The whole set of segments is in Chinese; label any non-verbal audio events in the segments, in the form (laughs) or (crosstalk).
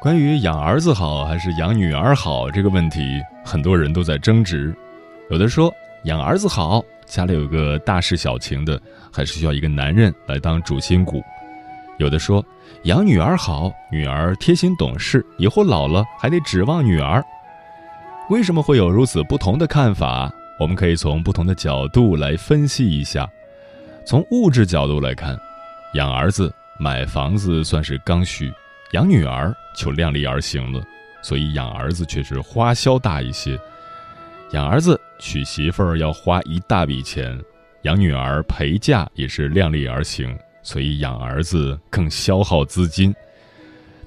关于养儿子好还是养女儿好这个问题，很多人都在争执。有的说养儿子好，家里有个大事小情的，还是需要一个男人来当主心骨；有的说养女儿好，女儿贴心懂事，以后老了还得指望女儿。为什么会有如此不同的看法？我们可以从不同的角度来分析一下。从物质角度来看，养儿子买房子算是刚需。养女儿就量力而行了，所以养儿子却是花销大一些。养儿子娶媳妇儿要花一大笔钱，养女儿陪嫁也是量力而行，所以养儿子更消耗资金。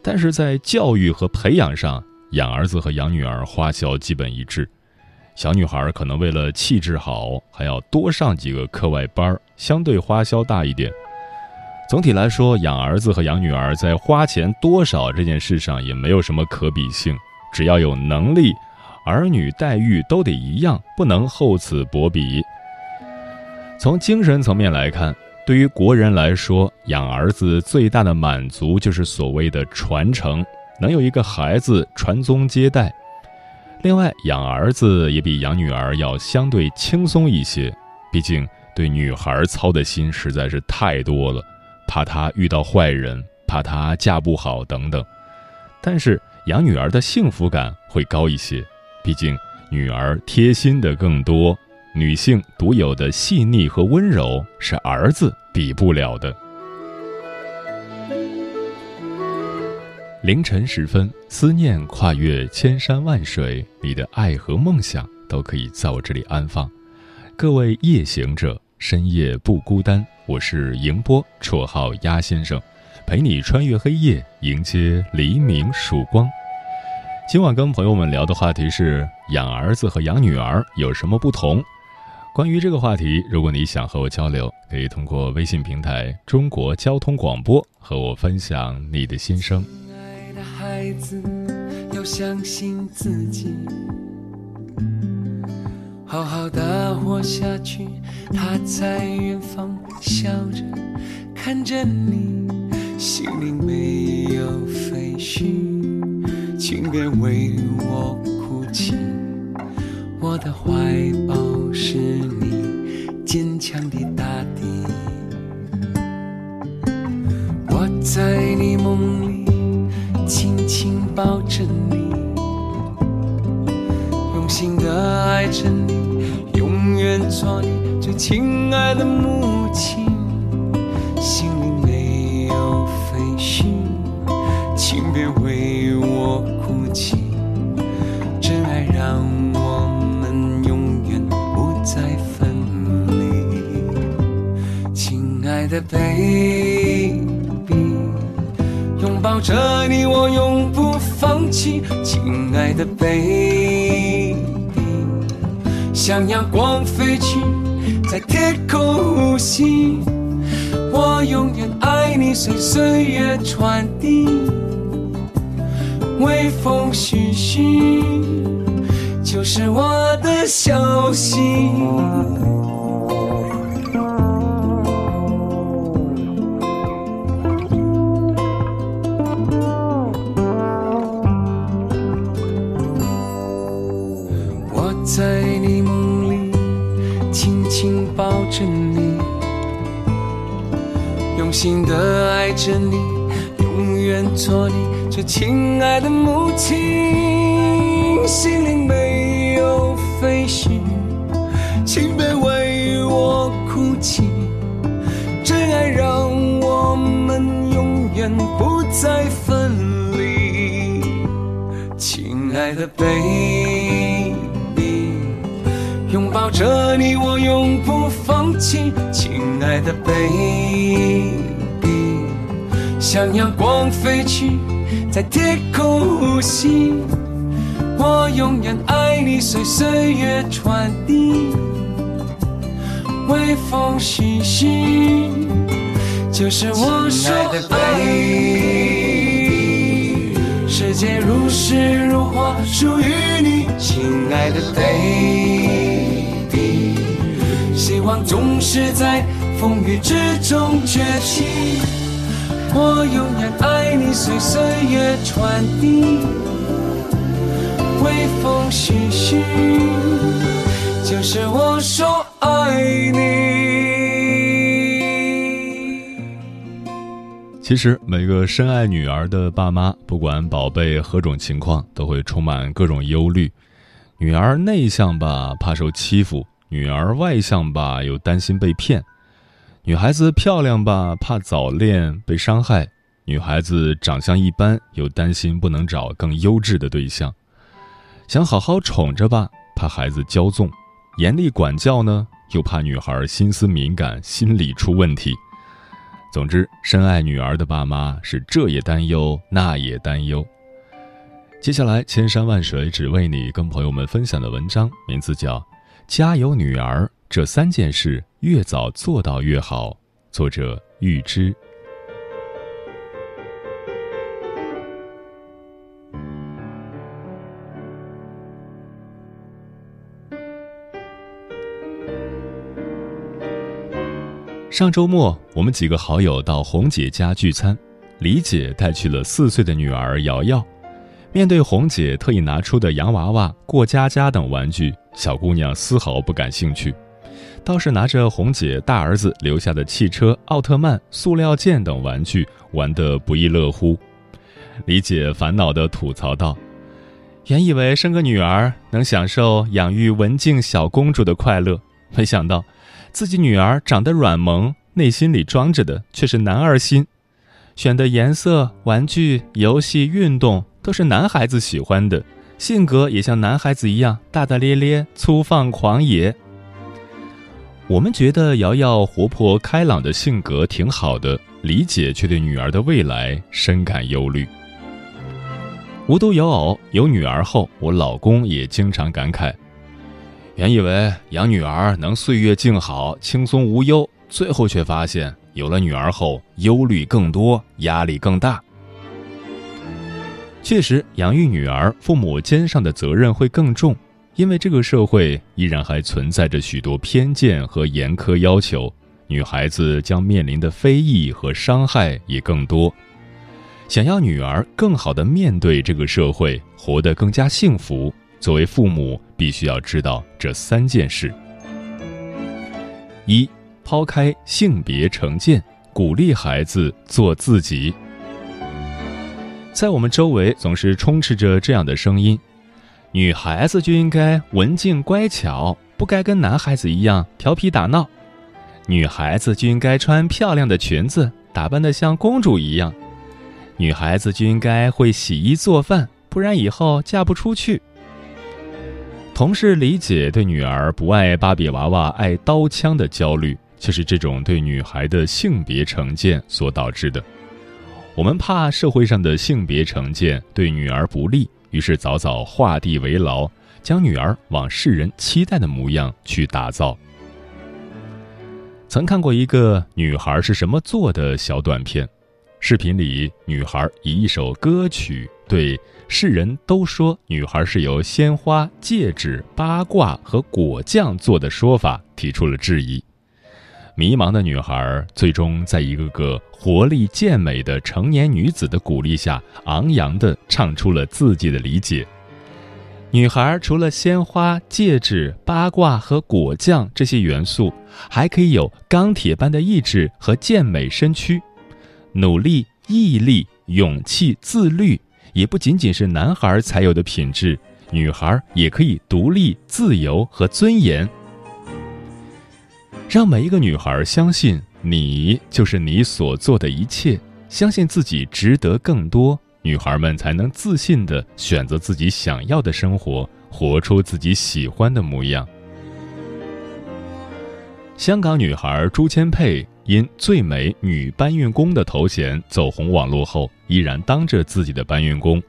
但是在教育和培养上，养儿子和养女儿花销基本一致。小女孩可能为了气质好，还要多上几个课外班，相对花销大一点。总体来说，养儿子和养女儿在花钱多少这件事上也没有什么可比性。只要有能力，儿女待遇都得一样，不能厚此薄彼。从精神层面来看，对于国人来说，养儿子最大的满足就是所谓的传承，能有一个孩子传宗接代。另外，养儿子也比养女儿要相对轻松一些，毕竟对女孩操的心实在是太多了。怕她遇到坏人，怕她嫁不好等等，但是养女儿的幸福感会高一些，毕竟女儿贴心的更多，女性独有的细腻和温柔是儿子比不了的。凌晨时分，思念跨越千山万水，你的爱和梦想都可以在我这里安放。各位夜行者，深夜不孤单。我是迎波，绰号鸭先生，陪你穿越黑夜，迎接黎明曙光。今晚跟朋友们聊的话题是养儿子和养女儿有什么不同？关于这个话题，如果你想和我交流，可以通过微信平台“中国交通广播”和我分享你的心声。亲爱的孩子，要相信自己。好好的活下去，他在远方笑着看着你，心里没有废墟，请别为我哭泣。我的怀抱是你坚强的大地，我在你梦里轻轻抱着你，用心的爱着你。永远做你最亲爱的母亲，心里没有废墟，请别为我哭泣。真爱让我们永远不再分离，亲爱的 baby，拥抱着你我永不放弃，亲爱的 baby。向阳光飞去，在天空呼吸。我永远爱你，随岁月传递。微风徐徐，就是我的消息。心的爱着你，永远做你最亲爱的母亲。心灵没有废墟，请别为我哭泣。真爱让我们永远不再分离。亲爱的 baby，拥抱着你，我永不放亲爱的 baby，向阳光飞去，在天空呼吸。我永远爱你，随岁月传递。微风徐徐，就是我说爱你。世界如诗如画，属于你，亲爱的 baby。希望总是在风雨之中崛起。我永远爱你，随岁月传递。微风徐徐，就是我说爱你。其实，每个深爱女儿的爸妈，不管宝贝何种情况，都会充满各种忧虑。女儿内向吧，怕受欺负；女儿外向吧，又担心被骗；女孩子漂亮吧，怕早恋被伤害；女孩子长相一般，又担心不能找更优质的对象。想好好宠着吧，怕孩子骄纵；严厉管教呢，又怕女孩心思敏感，心理出问题。总之，深爱女儿的爸妈是这也担忧，那也担忧。接下来，千山万水只为你，跟朋友们分享的文章名字叫《家有，女儿》，这三件事越早做到越好。作者：玉芝。上周末，我们几个好友到红姐家聚餐，李姐带去了四岁的女儿瑶瑶。面对红姐特意拿出的洋娃娃、过家家等玩具，小姑娘丝毫不感兴趣，倒是拿着红姐大儿子留下的汽车、奥特曼、塑料剑等玩具玩得不亦乐乎。李姐烦恼地吐槽道：“原以为生个女儿能享受养育文静小公主的快乐，没想到……”自己女儿长得软萌，内心里装着的却是男儿心。选的颜色、玩具、游戏、运动都是男孩子喜欢的，性格也像男孩子一样大大咧咧、粗放狂野。我们觉得瑶瑶活泼开朗的性格挺好的，李姐却对女儿的未来深感忧虑。无独有偶，有女儿后，我老公也经常感慨。原以为养女儿能岁月静好、轻松无忧，最后却发现有了女儿后，忧虑更多，压力更大。确实，养育女儿，父母肩上的责任会更重，因为这个社会依然还存在着许多偏见和严苛要求，女孩子将面临的非议和伤害也更多。想要女儿更好的面对这个社会，活得更加幸福。作为父母，必须要知道这三件事：一、抛开性别成见，鼓励孩子做自己。在我们周围，总是充斥着这样的声音：女孩子就应该文静乖巧，不该跟男孩子一样调皮打闹；女孩子就应该穿漂亮的裙子，打扮得像公主一样；女孩子就应该会洗衣做饭，不然以后嫁不出去。同事李姐对女儿不爱芭比娃娃、爱刀枪的焦虑，就是这种对女孩的性别成见所导致的。我们怕社会上的性别成见对女儿不利，于是早早画地为牢，将女儿往世人期待的模样去打造。曾看过一个女孩是什么做的小短片，视频里女孩以一首歌曲对。世人都说女孩是由鲜花、戒指、八卦和果酱做的说法提出了质疑。迷茫的女孩最终在一个个活力健美的成年女子的鼓励下，昂扬地唱出了自己的理解。女孩除了鲜花、戒指、八卦和果酱这些元素，还可以有钢铁般的意志和健美身躯。努力、毅力、勇气、自律，也不仅仅是男孩才有的品质，女孩也可以独立、自由和尊严。让每一个女孩相信，你就是你所做的一切，相信自己值得更多。女孩们才能自信地选择自己想要的生活，活出自己喜欢的模样。香港女孩朱千佩因最美女搬运工的头衔走红网络后，依然当着自己的搬运工。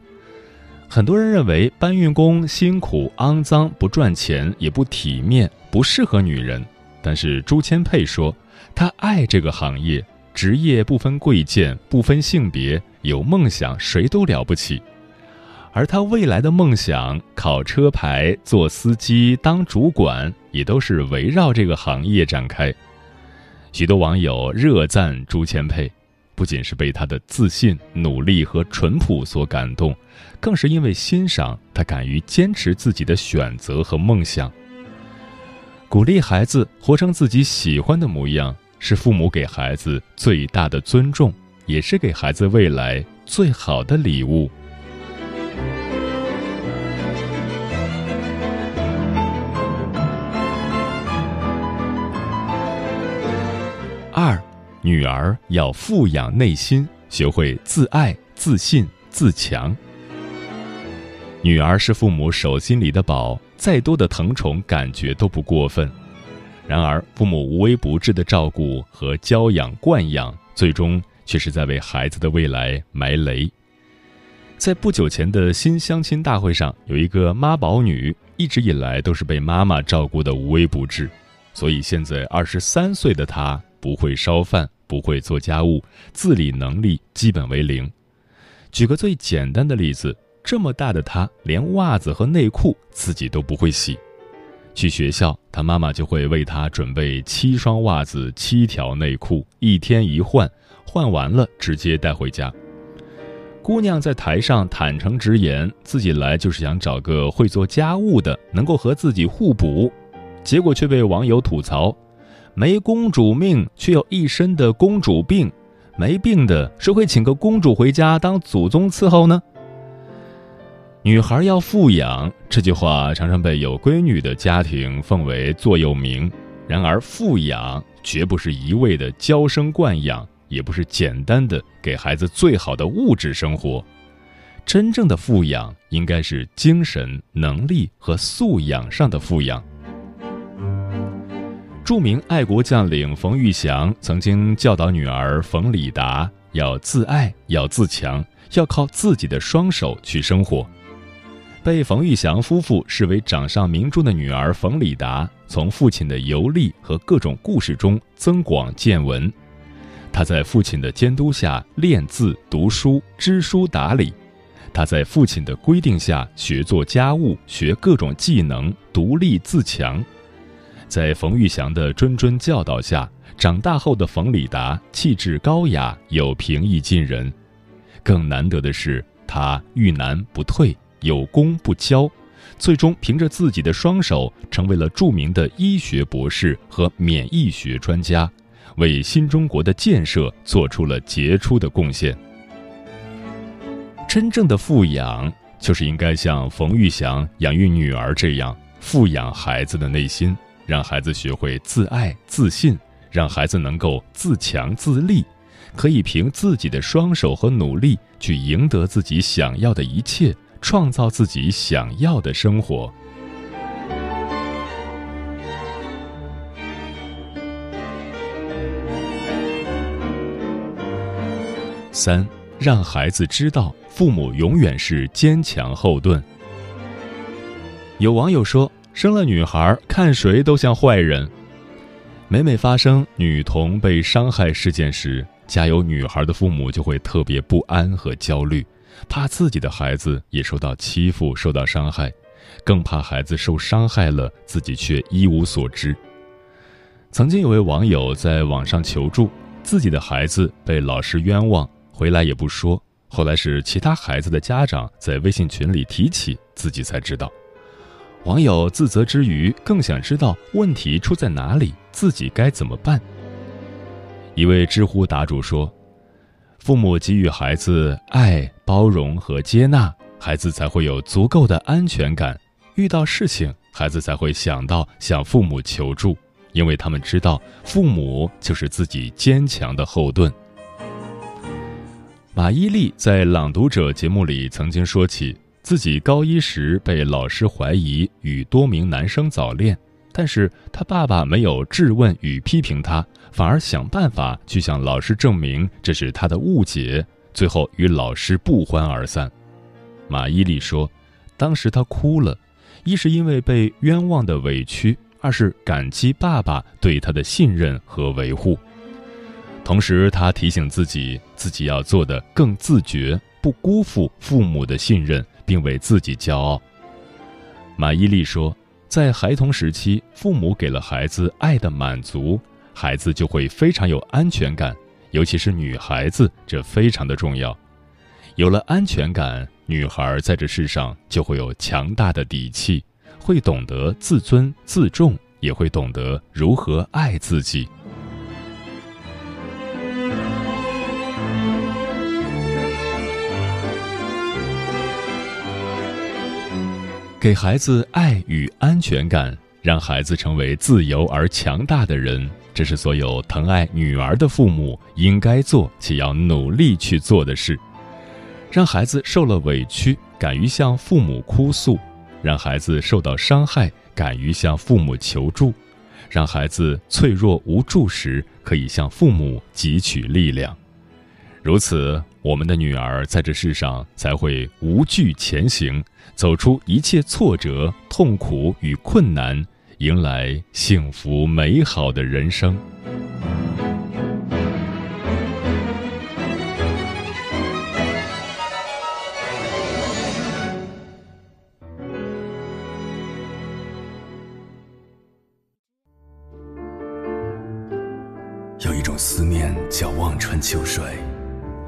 很多人认为搬运工辛苦、肮脏、不赚钱、也不体面，不适合女人。但是朱千佩说，他爱这个行业，职业不分贵贱，不分性别。有梦想，谁都了不起。而他未来的梦想，考车牌、做司机、当主管，也都是围绕这个行业展开。许多网友热赞朱千佩，不仅是被他的自信、努力和淳朴所感动，更是因为欣赏他敢于坚持自己的选择和梦想。鼓励孩子活成自己喜欢的模样，是父母给孩子最大的尊重。也是给孩子未来最好的礼物。二，女儿要富养内心，学会自爱、自信、自强。女儿是父母手心里的宝，再多的疼宠感觉都不过分。然而，父母无微不至的照顾和娇养惯养，最终。却是在为孩子的未来埋雷。在不久前的新相亲大会上，有一个妈宝女，一直以来都是被妈妈照顾的无微不至，所以现在二十三岁的她不会烧饭，不会做家务，自理能力基本为零。举个最简单的例子，这么大的她连袜子和内裤自己都不会洗，去学校，她妈妈就会为她准备七双袜子、七条内裤，一天一换。换完了直接带回家。姑娘在台上坦诚直言，自己来就是想找个会做家务的，能够和自己互补。结果却被网友吐槽：没公主命却有一身的公主病，没病的谁会请个公主回家当祖宗伺候呢？女孩要富养这句话常常被有闺女的家庭奉为座右铭。然而，富养绝不是一味的娇生惯养。也不是简单的给孩子最好的物质生活，真正的富养应该是精神、能力和素养上的富养。著名爱国将领冯玉祥曾经教导女儿冯李达要自爱、要自强、要靠自己的双手去生活。被冯玉祥夫妇视为掌上明珠的女儿冯李达，从父亲的游历和各种故事中增广见闻。他在父亲的监督下练字、读书、知书达理；他在父亲的规定下学做家务、学各种技能，独立自强。在冯玉祥的谆谆教导下，长大后的冯李达气质高雅又平易近人。更难得的是，他遇难不退，有功不骄，最终凭着自己的双手成为了著名的医学博士和免疫学专家。为新中国的建设做出了杰出的贡献。真正的富养，就是应该像冯玉祥养育女儿这样，富养孩子的内心，让孩子学会自爱、自信，让孩子能够自强自立，可以凭自己的双手和努力去赢得自己想要的一切，创造自己想要的生活。三，让孩子知道父母永远是坚强后盾。有网友说，生了女孩，看谁都像坏人。每每发生女童被伤害事件时，家有女孩的父母就会特别不安和焦虑，怕自己的孩子也受到欺负、受到伤害，更怕孩子受伤害了，自己却一无所知。曾经有位网友在网上求助，自己的孩子被老师冤枉。回来也不说，后来是其他孩子的家长在微信群里提起，自己才知道，网友自责之余，更想知道问题出在哪里，自己该怎么办。一位知乎答主说：“父母给予孩子爱、包容和接纳，孩子才会有足够的安全感。遇到事情，孩子才会想到向父母求助，因为他们知道父母就是自己坚强的后盾。”马伊琍在《朗读者》节目里曾经说起。自己高一时被老师怀疑与多名男生早恋，但是他爸爸没有质问与批评他，反而想办法去向老师证明这是他的误解，最后与老师不欢而散。马伊琍说：“当时他哭了，一是因为被冤枉的委屈，二是感激爸爸对他的信任和维护。同时，他提醒自己，自己要做的更自觉，不辜负父母的信任。”并为自己骄傲。马伊琍说，在孩童时期，父母给了孩子爱的满足，孩子就会非常有安全感，尤其是女孩子，这非常的重要。有了安全感，女孩在这世上就会有强大的底气，会懂得自尊自重，也会懂得如何爱自己。给孩子爱与安全感，让孩子成为自由而强大的人，这是所有疼爱女儿的父母应该做且要努力去做的事。让孩子受了委屈，敢于向父母哭诉；让孩子受到伤害，敢于向父母求助；让孩子脆弱无助时，可以向父母汲取力量。如此，我们的女儿在这世上才会无惧前行，走出一切挫折、痛苦与困难，迎来幸福美好的人生。有一种思念叫望穿秋水。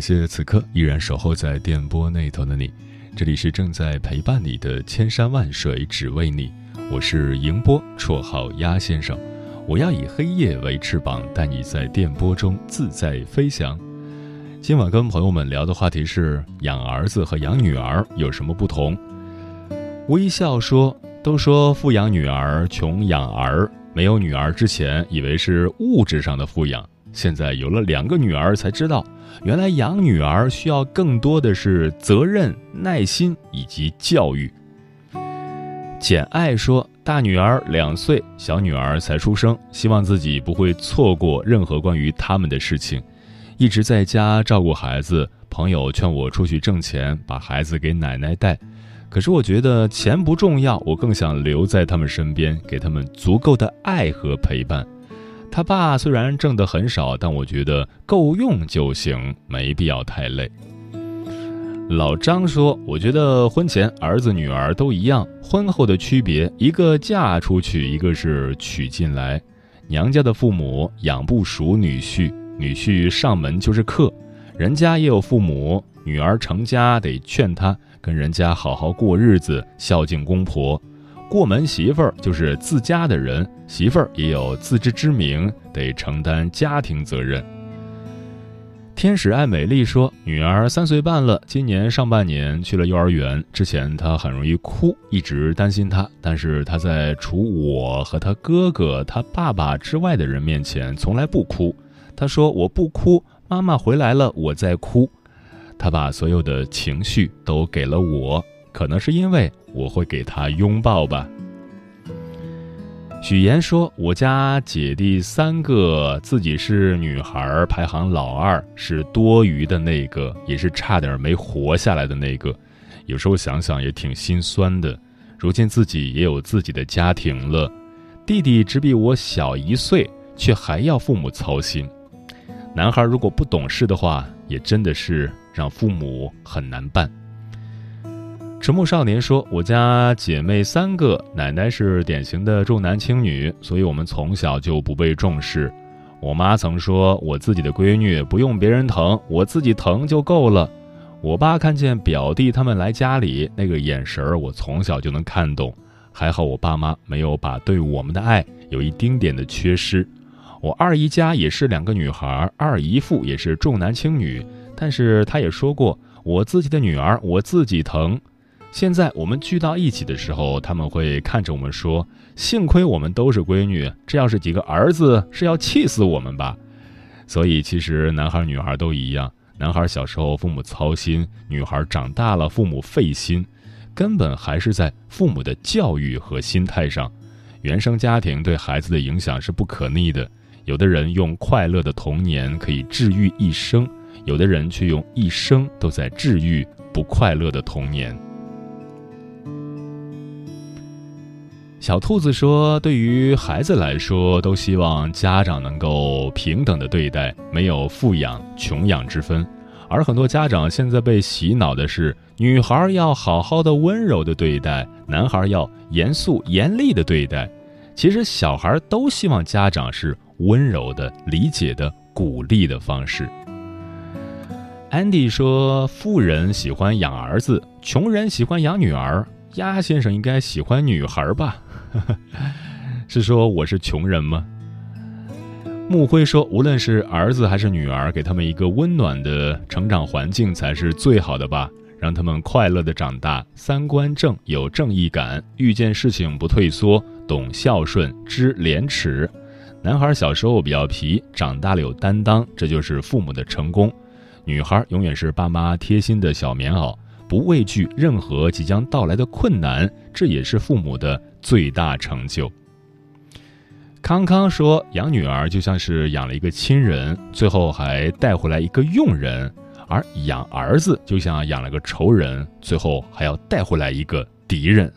感谢此刻依然守候在电波那头的你，这里是正在陪伴你的千山万水只为你，我是迎波，绰号鸭先生。我要以黑夜为翅膀，带你在电波中自在飞翔。今晚跟朋友们聊的话题是养儿子和养女儿有什么不同？微笑说，都说富养女儿，穷养儿。没有女儿之前，以为是物质上的富养，现在有了两个女儿，才知道。原来养女儿需要更多的是责任、耐心以及教育。简爱说：“大女儿两岁，小女儿才出生，希望自己不会错过任何关于他们的事情，一直在家照顾孩子。朋友劝我出去挣钱，把孩子给奶奶带，可是我觉得钱不重要，我更想留在他们身边，给他们足够的爱和陪伴。”他爸虽然挣得很少，但我觉得够用就行，没必要太累。老张说：“我觉得婚前儿子女儿都一样，婚后的区别，一个嫁出去，一个是娶进来。娘家的父母养不熟女婿，女婿上门就是客。人家也有父母，女儿成家得劝他跟人家好好过日子，孝敬公婆。”过门媳妇儿就是自家的人，媳妇儿也有自知之明，得承担家庭责任。天使爱美丽说，女儿三岁半了，今年上半年去了幼儿园。之前她很容易哭，一直担心她，但是她在除我和她哥哥、她爸爸之外的人面前从来不哭。她说：“我不哭，妈妈回来了，我在哭。”她把所有的情绪都给了我。可能是因为我会给他拥抱吧。许言说：“我家姐弟三个，自己是女孩，排行老二，是多余的那个，也是差点没活下来的那个。有时候想想也挺心酸的。如今自己也有自己的家庭了，弟弟只比我小一岁，却还要父母操心。男孩如果不懂事的话，也真的是让父母很难办。迟暮少年说：“我家姐妹三个，奶奶是典型的重男轻女，所以我们从小就不被重视。我妈曾说，我自己的闺女不用别人疼，我自己疼就够了。我爸看见表弟他们来家里，那个眼神儿，我从小就能看懂。还好我爸妈没有把对我们的爱有一丁点的缺失。我二姨家也是两个女孩，二姨父也是重男轻女，但是他也说过，我自己的女儿我自己疼。”现在我们聚到一起的时候，他们会看着我们说：“幸亏我们都是闺女，这要是几个儿子，是要气死我们吧？”所以，其实男孩女孩都一样。男孩小时候父母操心，女孩长大了父母费心，根本还是在父母的教育和心态上。原生家庭对孩子的影响是不可逆的。有的人用快乐的童年可以治愈一生，有的人却用一生都在治愈不快乐的童年。小兔子说：“对于孩子来说，都希望家长能够平等的对待，没有富养穷养之分。而很多家长现在被洗脑的是，女孩要好好的温柔的对待，男孩要严肃严厉的对待。其实小孩都希望家长是温柔的、理解的、鼓励的方式。” Andy 说：“富人喜欢养儿子，穷人喜欢养女儿。鸭先生应该喜欢女孩吧？” (laughs) 是说我是穷人吗？木辉说，无论是儿子还是女儿，给他们一个温暖的成长环境才是最好的吧，让他们快乐的长大，三观正，有正义感，遇见事情不退缩，懂孝顺，知廉耻。男孩小时候比较皮，长大了有担当，这就是父母的成功。女孩永远是爸妈贴心的小棉袄。不畏惧任何即将到来的困难，这也是父母的最大成就。康康说：“养女儿就像是养了一个亲人，最后还带回来一个佣人；而养儿子就像养了个仇人，最后还要带回来一个敌人。”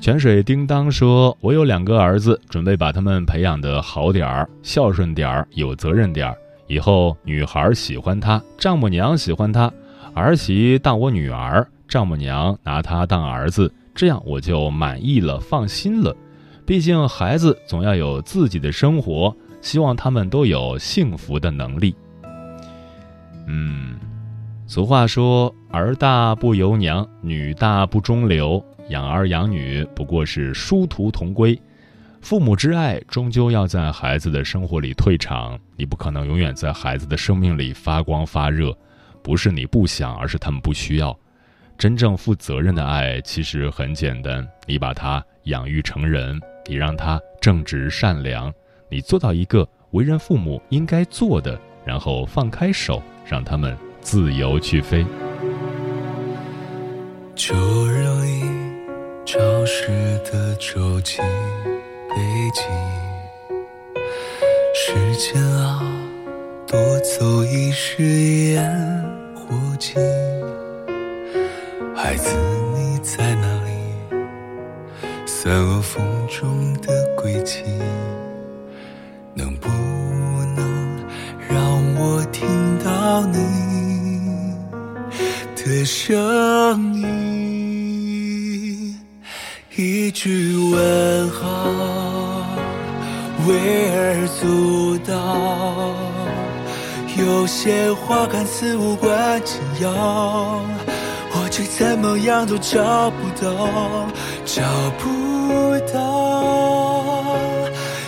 泉水叮当说：“我有两个儿子，准备把他们培养的好点儿，孝顺点儿，有责任点儿。以后女孩喜欢他，丈母娘喜欢他。”儿媳当我女儿，丈母娘拿他当儿子，这样我就满意了，放心了。毕竟孩子总要有自己的生活，希望他们都有幸福的能力。嗯，俗话说“儿大不由娘，女大不中留”，养儿养女不过是殊途同归。父母之爱终究要在孩子的生活里退场，你不可能永远在孩子的生命里发光发热。不是你不想，而是他们不需要。真正负责任的爱其实很简单，你把他养育成人，你让他正直善良，你做到一个为人父母应该做的，然后放开手，让他们自由去飞。就容易潮湿的周期北极，时间啊，多走一时烟。火气，孩子你在哪里？散落风中的轨迹，能不能让我听到你的声音？一句问好，微而足道。有些话看似无关紧要，却怎么样都找不到，找不到。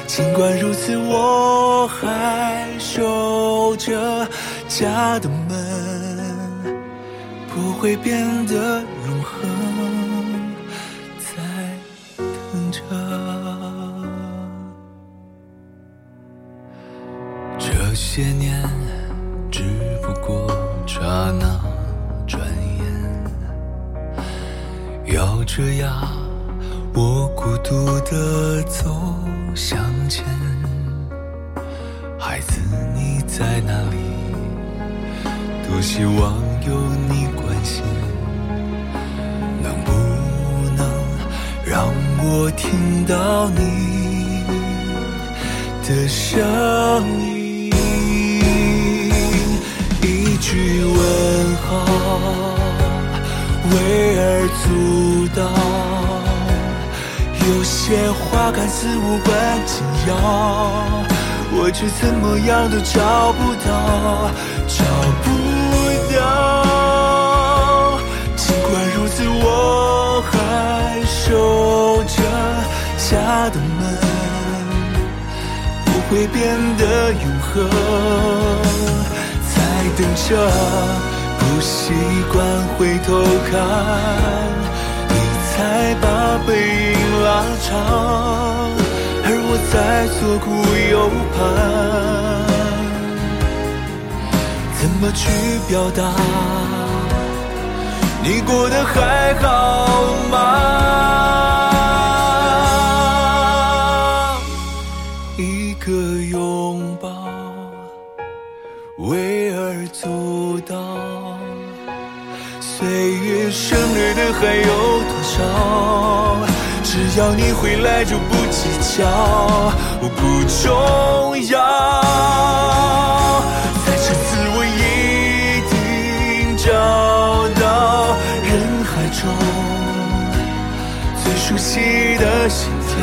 尽管如此，我还守着家的门，不会变得永恒，前。孩子，你在哪里？多希望有你关心，能不能让我听到你的声音，一句问候，微而足道。有些话看似无关紧要，我却怎么样都找不到，找不到。尽管如此，我还守着家的门，不会变得永恒。在等着，不习惯回头看，你才把背拉长，而我在左顾右盼，怎么去表达？你过得还好吗？一个拥抱，微而足道。岁月省略的还有？要你回来就不计较，不重要。在这次我一定找到人海中最熟悉的心跳，